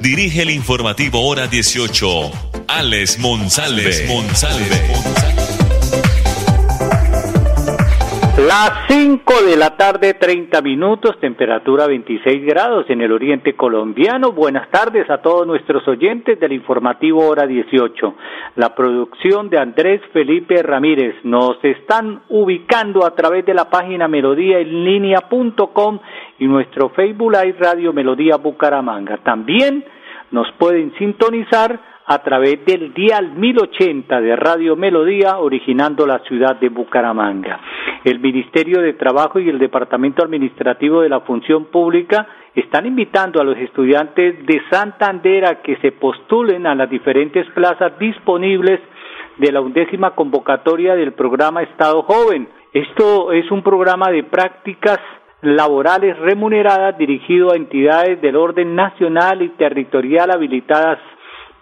dirige el informativo Hora 18, Alex Monsalve. Las 5 de la tarde, 30 minutos, temperatura 26 grados en el oriente colombiano. Buenas tardes a todos nuestros oyentes del informativo Hora 18. La producción de Andrés Felipe Ramírez. Nos están ubicando a través de la página melodía en línea.com y nuestro Facebook Live Radio Melodía Bucaramanga. También nos pueden sintonizar a través del dial 1080 de Radio Melodía, originando la ciudad de Bucaramanga. El Ministerio de Trabajo y el Departamento Administrativo de la Función Pública están invitando a los estudiantes de Santander a que se postulen a las diferentes plazas disponibles de la undécima convocatoria del programa Estado Joven. Esto es un programa de prácticas laborales remuneradas dirigido a entidades del orden nacional y territorial habilitadas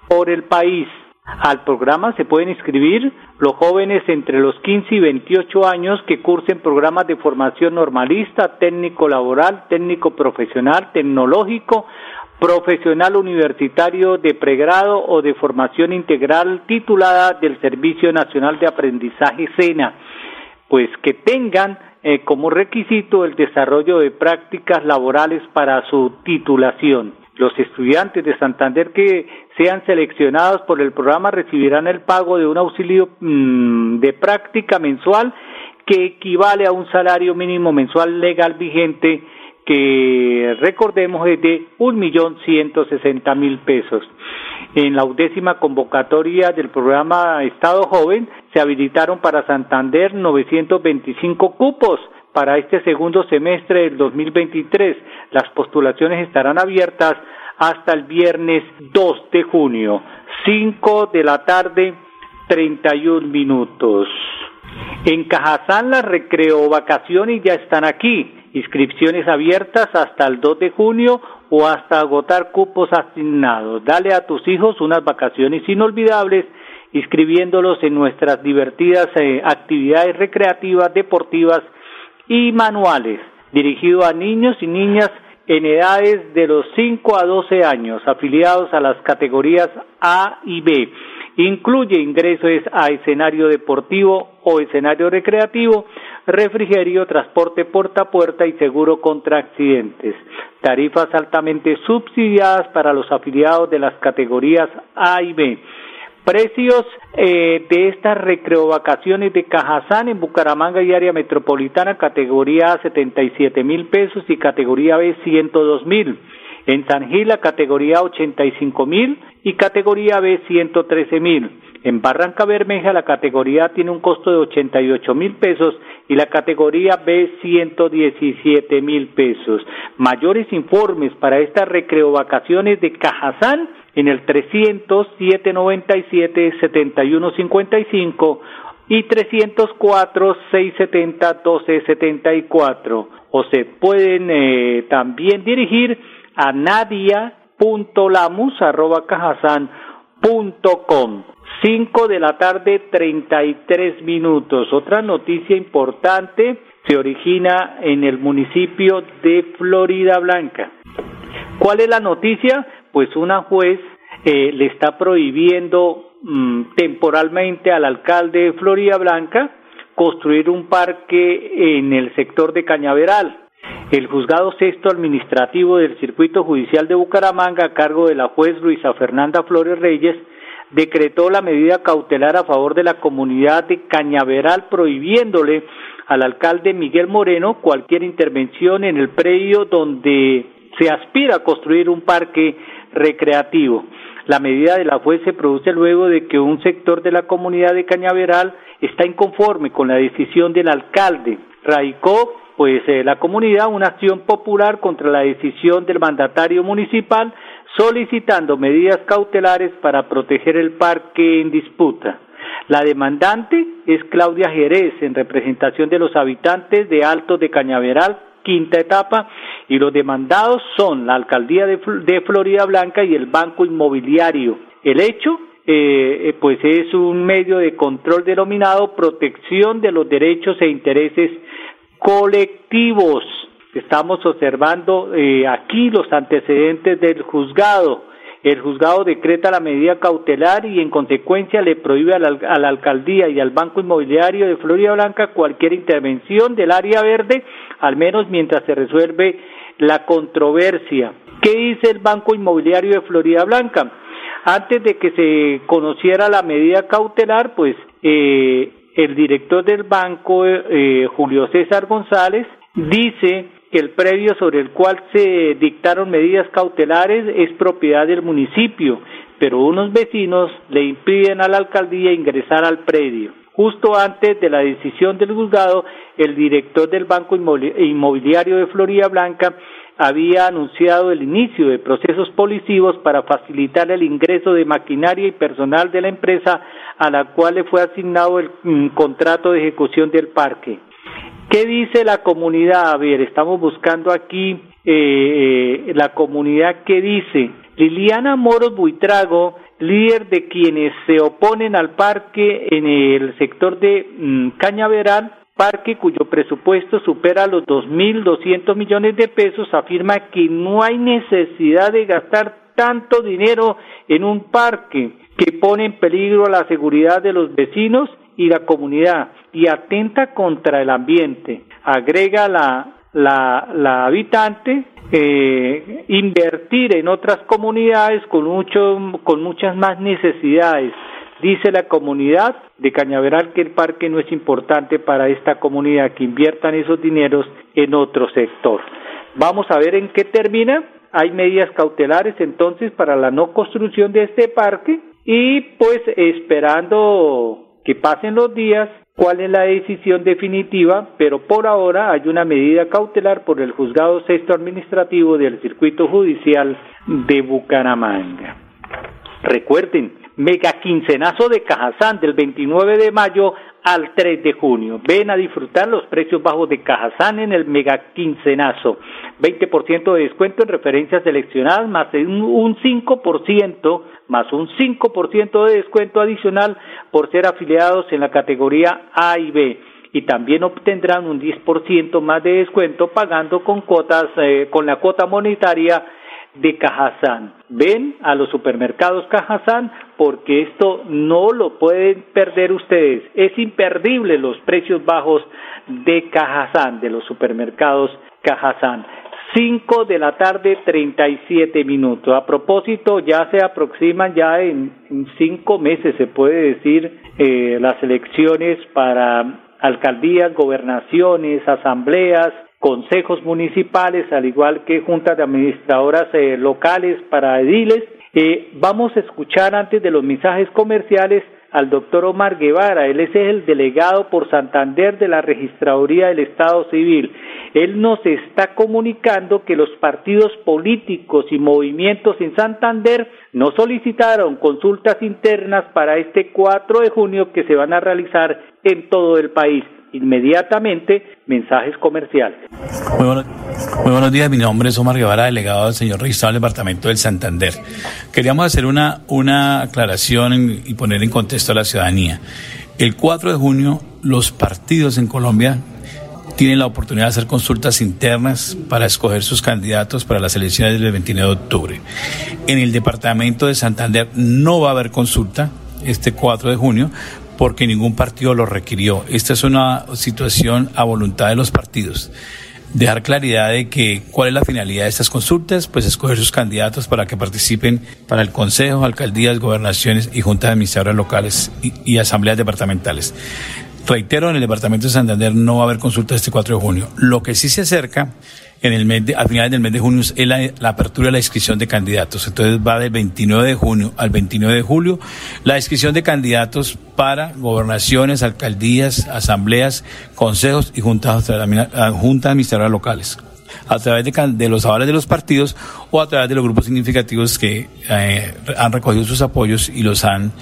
por el país. Al programa se pueden inscribir los jóvenes entre los 15 y 28 años que cursen programas de formación normalista, técnico laboral, técnico profesional, tecnológico, profesional universitario de pregrado o de formación integral titulada del Servicio Nacional de Aprendizaje SENA, pues que tengan eh, como requisito el desarrollo de prácticas laborales para su titulación. Los estudiantes de Santander que sean seleccionados por el programa recibirán el pago de un auxilio mm, de práctica mensual que equivale a un salario mínimo mensual legal vigente que recordemos es de un millón ciento sesenta mil pesos. En la undécima convocatoria del programa Estado Joven se habilitaron para Santander 925 cupos para este segundo semestre del 2023. Las postulaciones estarán abiertas hasta el viernes 2 de junio, 5 de la tarde, 31 minutos. En Cajazán las recreo vacaciones ya están aquí. Inscripciones abiertas hasta el 2 de junio o hasta agotar cupos asignados. Dale a tus hijos unas vacaciones inolvidables inscribiéndolos en nuestras divertidas eh, actividades recreativas, deportivas y manuales, dirigido a niños y niñas en edades de los 5 a 12 años, afiliados a las categorías A y B. Incluye ingresos a escenario deportivo o escenario recreativo, refrigerio, transporte puerta a puerta y seguro contra accidentes. Tarifas altamente subsidiadas para los afiliados de las categorías A y B. Precios eh, de estas recreovacaciones de Cajazán en Bucaramanga y área metropolitana, categoría A 77 mil pesos y categoría B 102 mil. En San Gil, la categoría 85 mil y categoría B 113 mil. En Barranca Bermeja la categoría tiene un costo de 88 mil pesos y la categoría B 117 mil pesos. Mayores informes para estas recreovacaciones de Cajazán en el 300 797 7155 y 304 670 1274 o se pueden eh, también dirigir a nadia.lamus.com 5 de la tarde 33 minutos. Otra noticia importante se origina en el municipio de Florida Blanca. ¿Cuál es la noticia? pues una juez eh, le está prohibiendo mm, temporalmente al alcalde de Florida Blanca construir un parque en el sector de Cañaveral. El juzgado sexto administrativo del circuito judicial de Bucaramanga, a cargo de la juez Luisa Fernanda Flores Reyes, decretó la medida cautelar a favor de la comunidad de Cañaveral, prohibiéndole al alcalde Miguel Moreno cualquier intervención en el predio donde se aspira a construir un parque recreativo. La medida de la juez se produce luego de que un sector de la comunidad de Cañaveral está inconforme con la decisión del alcalde. Radicó, pues, eh, la comunidad una acción popular contra la decisión del mandatario municipal solicitando medidas cautelares para proteger el parque en disputa. La demandante es Claudia Jerez, en representación de los habitantes de Altos de Cañaveral, quinta etapa, y los demandados son la Alcaldía de, Florida Blanca y el Banco Inmobiliario. El hecho eh, eh, pues es un medio de control denominado protección de los derechos e intereses colectivos. Estamos observando eh, aquí los antecedentes del juzgado. El juzgado decreta la medida cautelar y en consecuencia le prohíbe a la, a la, alcaldía y al Banco Inmobiliario de Florida Blanca cualquier intervención del área verde, al menos mientras se resuelve la controversia. ¿Qué dice el Banco Inmobiliario de Florida Blanca? Antes de que se conociera la medida cautelar, pues eh, el director del banco, eh, Julio César González, dice que el predio sobre el cual se dictaron medidas cautelares es propiedad del municipio, pero unos vecinos le impiden a la alcaldía ingresar al predio. Justo antes de la decisión del juzgado, el director del Banco Inmobiliario de Florida Blanca había anunciado el inicio de procesos policivos para facilitar el ingreso de maquinaria y personal de la empresa a la cual le fue asignado el mm, contrato de ejecución del parque. ¿Qué dice la comunidad? A ver, estamos buscando aquí eh, eh, la comunidad que dice Liliana Moros Buitrago, líder de quienes se oponen al parque en el sector de mm, Cañaveral, parque cuyo presupuesto supera los 2.200 millones de pesos, afirma que no hay necesidad de gastar tanto dinero en un parque que pone en peligro la seguridad de los vecinos y la comunidad y atenta contra el ambiente. Agrega la, la, la habitante eh, invertir en otras comunidades con, mucho, con muchas más necesidades Dice la comunidad de Cañaveral que el parque no es importante para esta comunidad, que inviertan esos dineros en otro sector. Vamos a ver en qué termina. Hay medidas cautelares entonces para la no construcción de este parque y pues esperando que pasen los días cuál es la decisión definitiva, pero por ahora hay una medida cautelar por el juzgado sexto administrativo del circuito judicial de Bucaramanga. Recuerden, mega quincenazo de Cajazán del 29 de mayo al 3 de junio. Ven a disfrutar los precios bajos de Cajazán en el mega quincenazo. 20% de descuento en referencias seleccionadas más un 5% más un 5% de descuento adicional por ser afiliados en la categoría A y B y también obtendrán un 10% más de descuento pagando con cuotas eh, con la cuota monetaria de Cajazán. Ven a los supermercados Cajazán porque esto no lo pueden perder ustedes. Es imperdible los precios bajos de Cajazán, de los supermercados Cajazán. 5 de la tarde, 37 minutos. A propósito, ya se aproximan ya en, cinco meses, se puede decir, eh, las elecciones para alcaldías, gobernaciones, asambleas, consejos municipales, al igual que juntas de administradoras eh, locales para ediles. Eh, vamos a escuchar antes de los mensajes comerciales al doctor Omar Guevara. Él es el delegado por Santander de la Registraduría del Estado Civil. Él nos está comunicando que los partidos políticos y movimientos en Santander no solicitaron consultas internas para este 4 de junio que se van a realizar en todo el país inmediatamente mensajes comerciales. Muy, buenos días, mi nombre es Omar Guevara, delegado del señor registrado del Departamento del Santander. Queríamos hacer una, una aclaración y poner en contexto a la ciudadanía. El 4 de junio los partidos en Colombia tienen la oportunidad de hacer consultas internas para escoger sus candidatos para las elecciones del 29 de octubre. En el departamento de Santander no va a haber consulta este 4 de junio porque ningún partido lo requirió. Esta es una situación a voluntad de los partidos. Dejar claridad de que cuál es la finalidad de estas consultas, pues escoger sus candidatos para que participen para el Consejo, alcaldías, gobernaciones y juntas administradoras locales y, y asambleas departamentales. Reitero, en el departamento de Santander no va a haber consulta este 4 de junio. Lo que sí se acerca en el mes de, a finales del mes de junio es la, apertura de la inscripción de candidatos. Entonces va del 29 de junio al 29 de julio la inscripción de candidatos para gobernaciones, alcaldías, asambleas, consejos y juntas, juntas administradoras locales. a través de, los avales de los partidos o a través de los grupos significativos que eh, han recogido sus apoyos y los han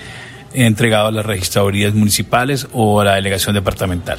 entregado a las registradurías municipales o a la delegación departamental.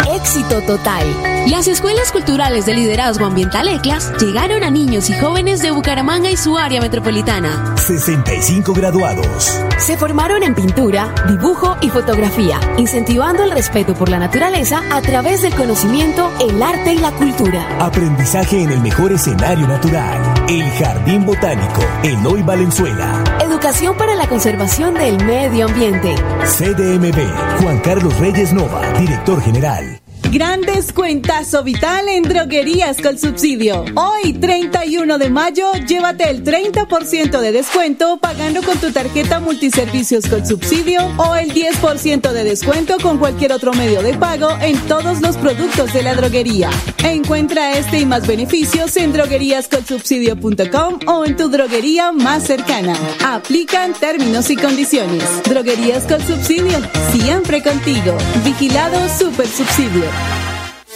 Éxito total. Las escuelas culturales de liderazgo ambiental ECLAS llegaron a niños y jóvenes de Bucaramanga y su área metropolitana. 65 graduados. Se formaron en pintura, dibujo y fotografía, incentivando el respeto por la naturaleza a través del conocimiento, el arte y la cultura. Aprendizaje en el mejor escenario natural. El Jardín Botánico, Eloy Valenzuela. Educación para la conservación del medio ambiente. CDMB, Juan Carlos Reyes Nova, director general. Gran descuentazo vital en droguerías con subsidio. Hoy, 31 de mayo, llévate el 30% de descuento pagando con tu tarjeta multiservicios con subsidio o el 10% de descuento con cualquier otro medio de pago en todos los productos de la droguería. Encuentra este y más beneficios en drogueríascolsubsidio.com o en tu droguería más cercana. Aplican términos y condiciones. Droguerías con subsidio, siempre contigo. Vigilado Super Subsidio.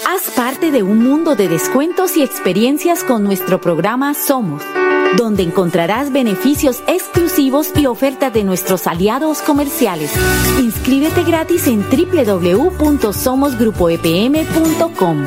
Haz parte de un mundo de descuentos y experiencias con nuestro programa Somos, donde encontrarás beneficios exclusivos y ofertas de nuestros aliados comerciales. Inscríbete gratis en www.somosgrupoepm.com.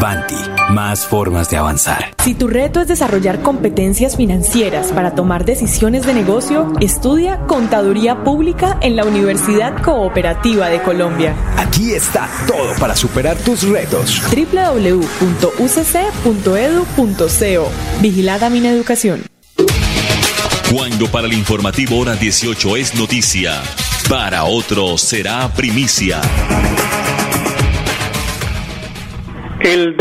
Banti más formas de avanzar. Si tu reto es desarrollar competencias financieras para tomar decisiones de negocio, estudia Contaduría Pública en la Universidad Cooperativa de Colombia. Aquí está todo para superar tus retos. www.ucc.edu.co Vigilada Mineducación. Cuando para el informativo hora 18 es noticia, para otro será primicia. El,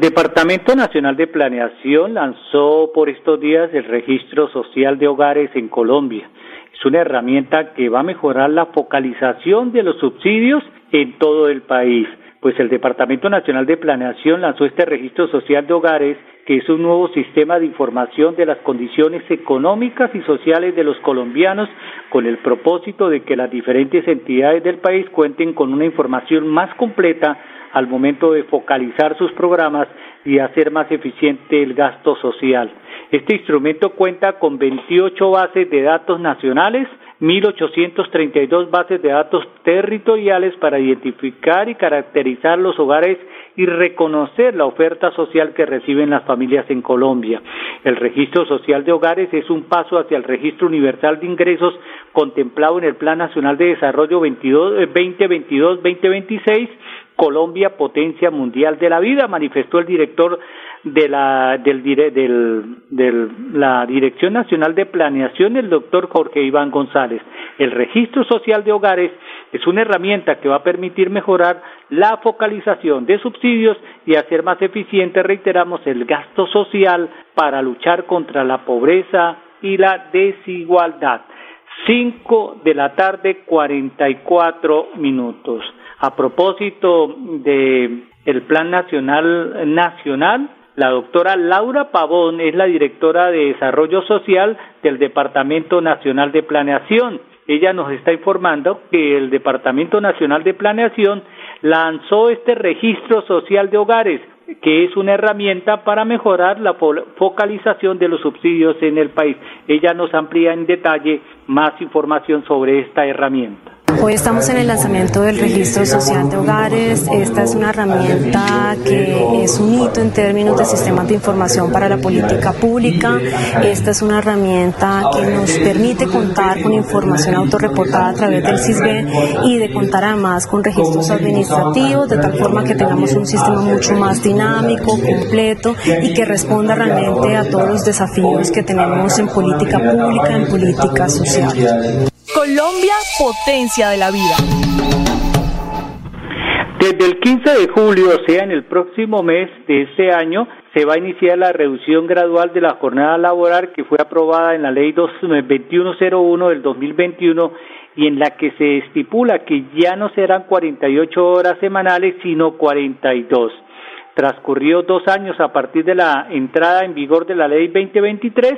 Departamento Nacional de Planeación lanzó por estos días el Registro Social de Hogares en Colombia. Es una herramienta que va a mejorar la focalización de los subsidios en todo el país. Pues el Departamento Nacional de Planeación lanzó este Registro Social de Hogares, que es un nuevo sistema de información de las condiciones económicas y sociales de los colombianos, con el propósito de que las diferentes entidades del país cuenten con una información más completa al momento de focalizar sus programas y hacer más eficiente el gasto social. Este instrumento cuenta con 28 bases de datos nacionales, 1.832 bases de datos territoriales para identificar y caracterizar los hogares y reconocer la oferta social que reciben las familias en Colombia. El registro social de hogares es un paso hacia el registro universal de ingresos contemplado en el Plan Nacional de Desarrollo 2022-2026 Colombia potencia mundial de la vida, manifestó el director de la, del, del, la Dirección Nacional de Planeación, el doctor Jorge Iván González. El registro social de hogares es una herramienta que va a permitir mejorar la focalización de subsidios y hacer más eficiente, reiteramos, el gasto social para luchar contra la pobreza y la desigualdad. 5 de la tarde 44 minutos. A propósito de el Plan Nacional Nacional, la doctora Laura Pavón es la directora de Desarrollo Social del Departamento Nacional de Planeación. Ella nos está informando que el Departamento Nacional de Planeación lanzó este registro social de hogares que es una herramienta para mejorar la focalización de los subsidios en el país. Ella nos amplía en detalle más información sobre esta herramienta. Hoy estamos en el lanzamiento del registro social de hogares. Esta es una herramienta que es un hito en términos de sistemas de información para la política pública. Esta es una herramienta que nos permite contar con información autorreportada a través del CISB y de contar además con registros administrativos de tal forma que tengamos un sistema mucho más dinámico, completo y que responda realmente a todos los desafíos que tenemos en política pública, en política social. Colombia, potencia de la vida. Desde el 15 de julio, o sea, en el próximo mes de este año, se va a iniciar la reducción gradual de la jornada laboral que fue aprobada en la ley 2101 del 2021 y en la que se estipula que ya no serán 48 horas semanales, sino 42. Transcurrió dos años a partir de la entrada en vigor de la ley 2023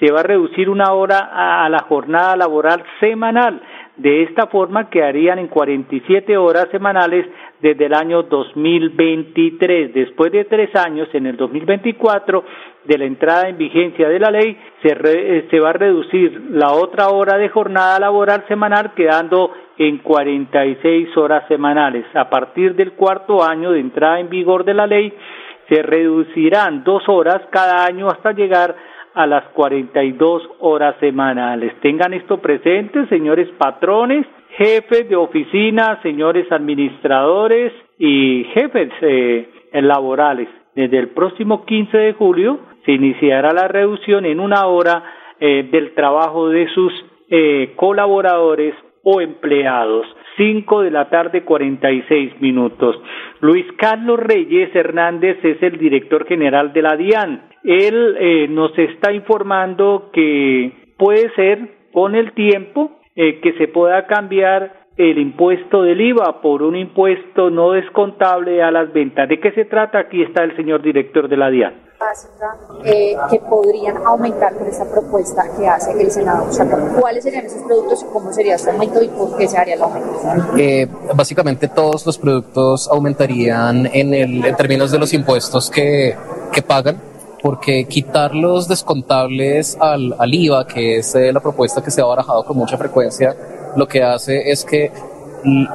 se va a reducir una hora a la jornada laboral semanal. De esta forma quedarían en 47 horas semanales desde el año 2023. Después de tres años, en el 2024, de la entrada en vigencia de la ley, se, eh, se va a reducir la otra hora de jornada laboral semanal quedando en 46 horas semanales. A partir del cuarto año de entrada en vigor de la ley, se reducirán dos horas cada año hasta llegar a las 42 horas semanales. Tengan esto presente, señores patrones, jefes de oficina, señores administradores y jefes eh, laborales. Desde el próximo 15 de julio se iniciará la reducción en una hora eh, del trabajo de sus eh, colaboradores o empleados. 5 de la tarde 46 minutos. Luis Carlos Reyes Hernández es el director general de la DIAN. Él eh, nos está informando que puede ser con el tiempo eh, que se pueda cambiar el impuesto del IVA por un impuesto no descontable a las ventas. ¿De qué se trata? Aquí está el señor director de la DIAN. Eh, que podrían aumentar con esta propuesta que hace el Senado. ¿Cuáles serían esos productos y cómo sería este aumento y por qué se haría el aumento? Eh, básicamente todos los productos aumentarían en, el, en términos de los impuestos que, que pagan porque quitar los descontables al, al IVA, que es eh, la propuesta que se ha barajado con mucha frecuencia, lo que hace es que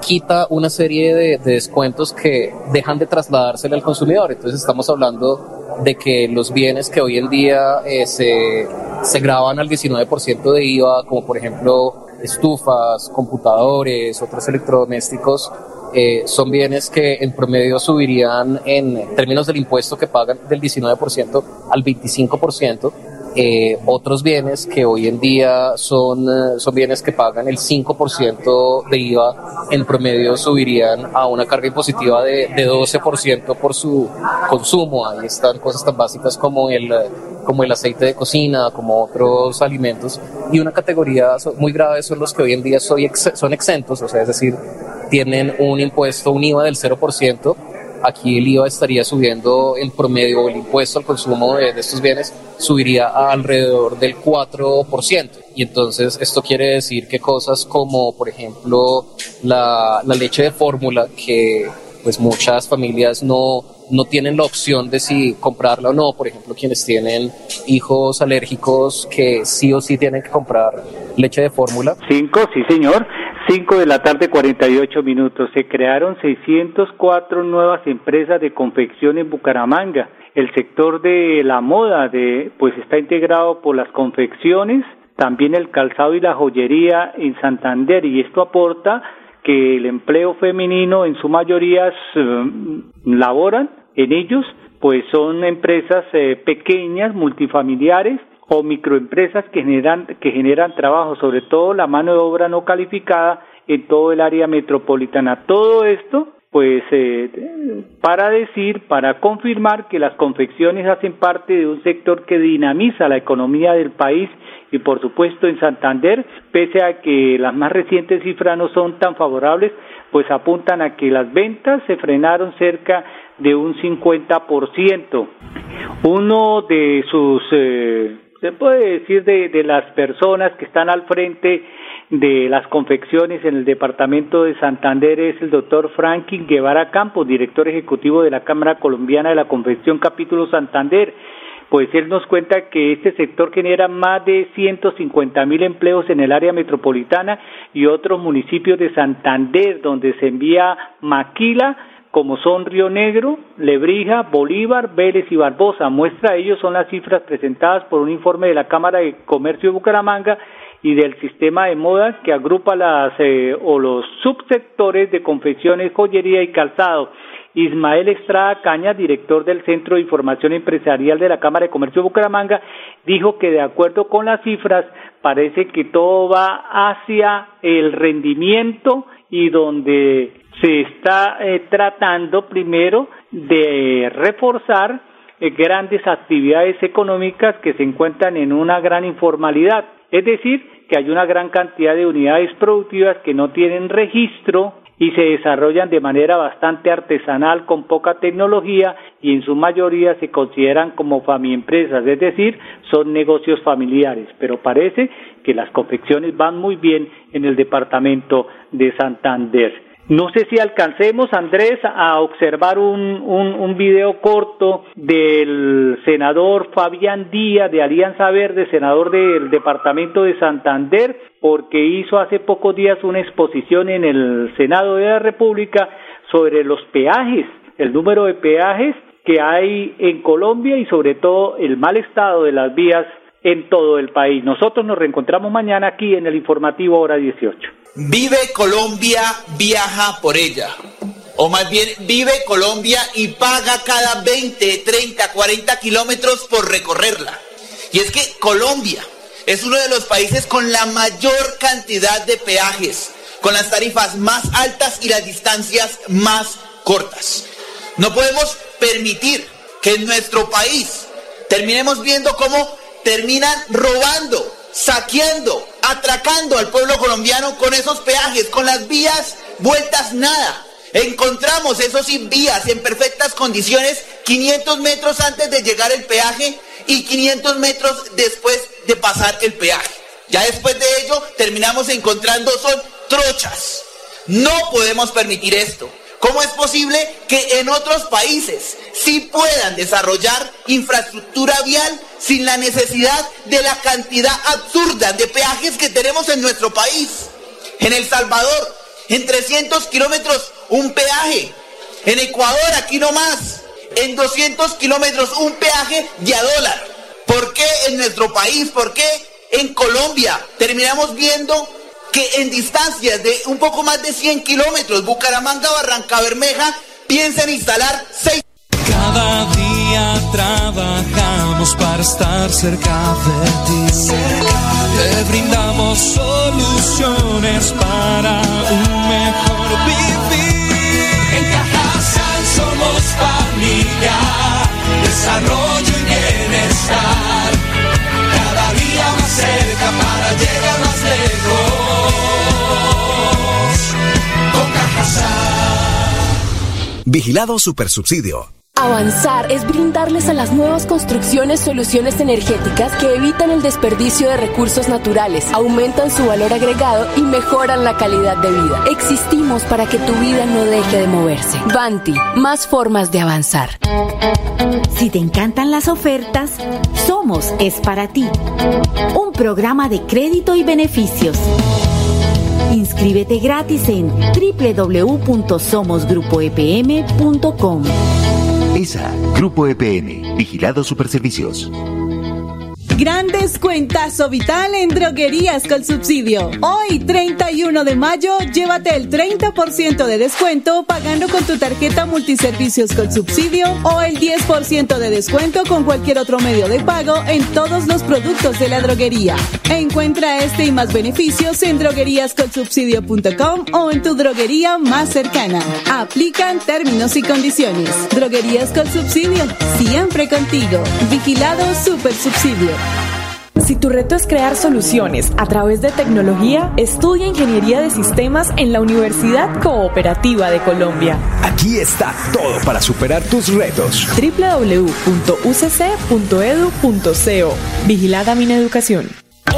quita una serie de, de, descuentos que dejan de trasladársele al consumidor. Entonces estamos hablando de que los bienes que hoy en día eh, se, se graban al 19% de IVA, como por ejemplo estufas, computadores, otros electrodomésticos, eh, son bienes que en promedio subirían en términos del impuesto que pagan del 19% al 25%. Eh, otros bienes que hoy en día son, eh, son bienes que pagan el 5% de IVA, en promedio subirían a una carga impositiva de, de 12% por su consumo. Ahí están cosas tan básicas como el, como el aceite de cocina, como otros alimentos. Y una categoría muy grave son los que hoy en día son exentos, o sea, es decir, tienen un impuesto, un IVA del 0%, aquí el IVA estaría subiendo en promedio, el impuesto al consumo de, estos bienes subiría a alrededor del 4%. Y entonces esto quiere decir que cosas como, por ejemplo, la, la leche de fórmula, que pues muchas familias no, no tienen la opción de si comprarla o no. Por ejemplo, quienes tienen hijos alérgicos que sí o sí tienen que comprar leche de fórmula. Cinco, sí señor. 5 de la tarde 48 minutos. Se crearon 604 nuevas empresas de confección en Bucaramanga. El sector de la moda de pues está integrado por las confecciones, también el calzado y la joyería en Santander y esto aporta que el empleo femenino en su mayoría laboran en ellos, pues son empresas eh, pequeñas, multifamiliares o microempresas que generan, que generan trabajo, sobre todo la mano de obra no calificada en todo el área metropolitana. Todo esto pues eh, para decir, para confirmar que las confecciones hacen parte de un sector que dinamiza la economía del país y por supuesto en Santander, pese a que las más recientes cifras no son tan favorables, pues apuntan a que las ventas se frenaron cerca de un 50%. Uno de sus, eh, se puede decir, de, de las personas que están al frente de las confecciones en el departamento de Santander es el doctor Franklin Guevara Campos, director ejecutivo de la Cámara Colombiana de la Confección Capítulo Santander. Pues él nos cuenta que este sector genera más de 150 mil empleos en el área metropolitana y otros municipios de Santander, donde se envía maquila como son Río Negro, Lebrija, Bolívar, Vélez y Barbosa. Muestra de ello son las cifras presentadas por un informe de la Cámara de Comercio de Bucaramanga y del sistema de moda que agrupa las eh, o los subsectores de confecciones, joyería y calzado. Ismael Estrada Caña, director del Centro de Información Empresarial de la Cámara de Comercio de Bucaramanga, dijo que de acuerdo con las cifras parece que todo va hacia el rendimiento y donde se está eh, tratando primero de reforzar eh, grandes actividades económicas que se encuentran en una gran informalidad. Es decir, que hay una gran cantidad de unidades productivas que no tienen registro y se desarrollan de manera bastante artesanal con poca tecnología y en su mayoría se consideran como famiempresas, es decir, son negocios familiares. Pero parece que las confecciones van muy bien en el departamento de Santander. No sé si alcancemos, Andrés, a observar un, un, video corto del senador Fabián Díaz de Alianza Verde, senador del departamento de Santander, porque hizo hace pocos días una exposición en el Senado de la República sobre los peajes, el número de peajes que hay en Colombia y sobre todo el mal estado de las vías en todo el país. Nosotros nos reencontramos mañana aquí en el informativo hora 18. Vive Colombia, viaja por ella. O más bien, vive Colombia y paga cada 20, 30, 40 kilómetros por recorrerla. Y es que Colombia es uno de los países con la mayor cantidad de peajes, con las tarifas más altas y las distancias más cortas. No podemos permitir que en nuestro país terminemos viendo cómo terminan robando, saqueando, atracando al pueblo colombiano con esos peajes, con las vías vueltas nada. Encontramos esos sin vías en perfectas condiciones 500 metros antes de llegar el peaje y 500 metros después de pasar el peaje. Ya después de ello terminamos encontrando son trochas. No podemos permitir esto. ¿Cómo es posible que en otros países sí puedan desarrollar infraestructura vial sin la necesidad de la cantidad absurda de peajes que tenemos en nuestro país? En El Salvador, en 300 kilómetros, un peaje. En Ecuador, aquí nomás, en 200 kilómetros, un peaje de a dólar. ¿Por qué en nuestro país? ¿Por qué en Colombia terminamos viendo que en distancias de un poco más de 100 kilómetros, Bucaramanga, Barranca Bermeja, piensan instalar seis. Cada día trabajamos para estar cerca de ti. Te brindamos soluciones para Vigilado Supersubsidio. Avanzar es brindarles a las nuevas construcciones soluciones energéticas que evitan el desperdicio de recursos naturales, aumentan su valor agregado y mejoran la calidad de vida. Existimos para que tu vida no deje de moverse. Banti, más formas de avanzar. Si te encantan las ofertas, Somos es para ti. Un programa de crédito y beneficios. Inscríbete gratis en www.somosgrupoepm.com. ESA, Grupo EPN, Vigilado Superservicios. Gran descuentazo vital en droguerías con subsidio. Hoy, 31 de mayo, llévate el 30% de descuento pagando con tu tarjeta multiservicios con subsidio o el 10% de descuento con cualquier otro medio de pago en todos los productos de la droguería. Encuentra este y más beneficios en drogueríascolsubsidio.com o en tu droguería más cercana. Aplican términos y condiciones. Droguerías con subsidio, siempre contigo. Vigilado Super Subsidio. Si tu reto es crear soluciones a través de tecnología, estudia Ingeniería de Sistemas en la Universidad Cooperativa de Colombia. Aquí está todo para superar tus retos. www.ucc.edu.co Vigilada Mineducación.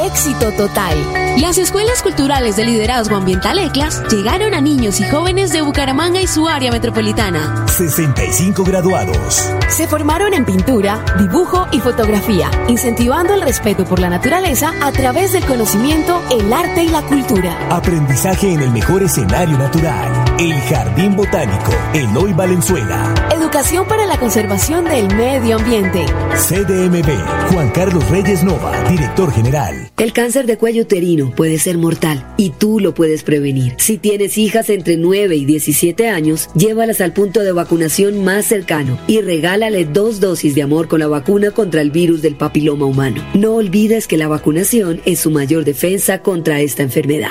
Éxito total. Las escuelas culturales de liderazgo ambiental ECLAS llegaron a niños y jóvenes de Bucaramanga y su área metropolitana. 65 graduados. Se formaron en pintura, dibujo y fotografía, incentivando el respeto por la naturaleza a través del conocimiento, el arte y la cultura. Aprendizaje en el mejor escenario natural. El Jardín Botánico, Eloy Valenzuela. Educación para la conservación del medio ambiente. CDMB, Juan Carlos Reyes Nova, director general. El cáncer de cuello uterino puede ser mortal y tú lo puedes prevenir. Si tienes hijas entre 9 y 17 años, llévalas al punto de vacunación más cercano y regálale dos dosis de amor con la vacuna contra el virus del papiloma humano. No olvides que la vacunación es su mayor defensa contra esta enfermedad.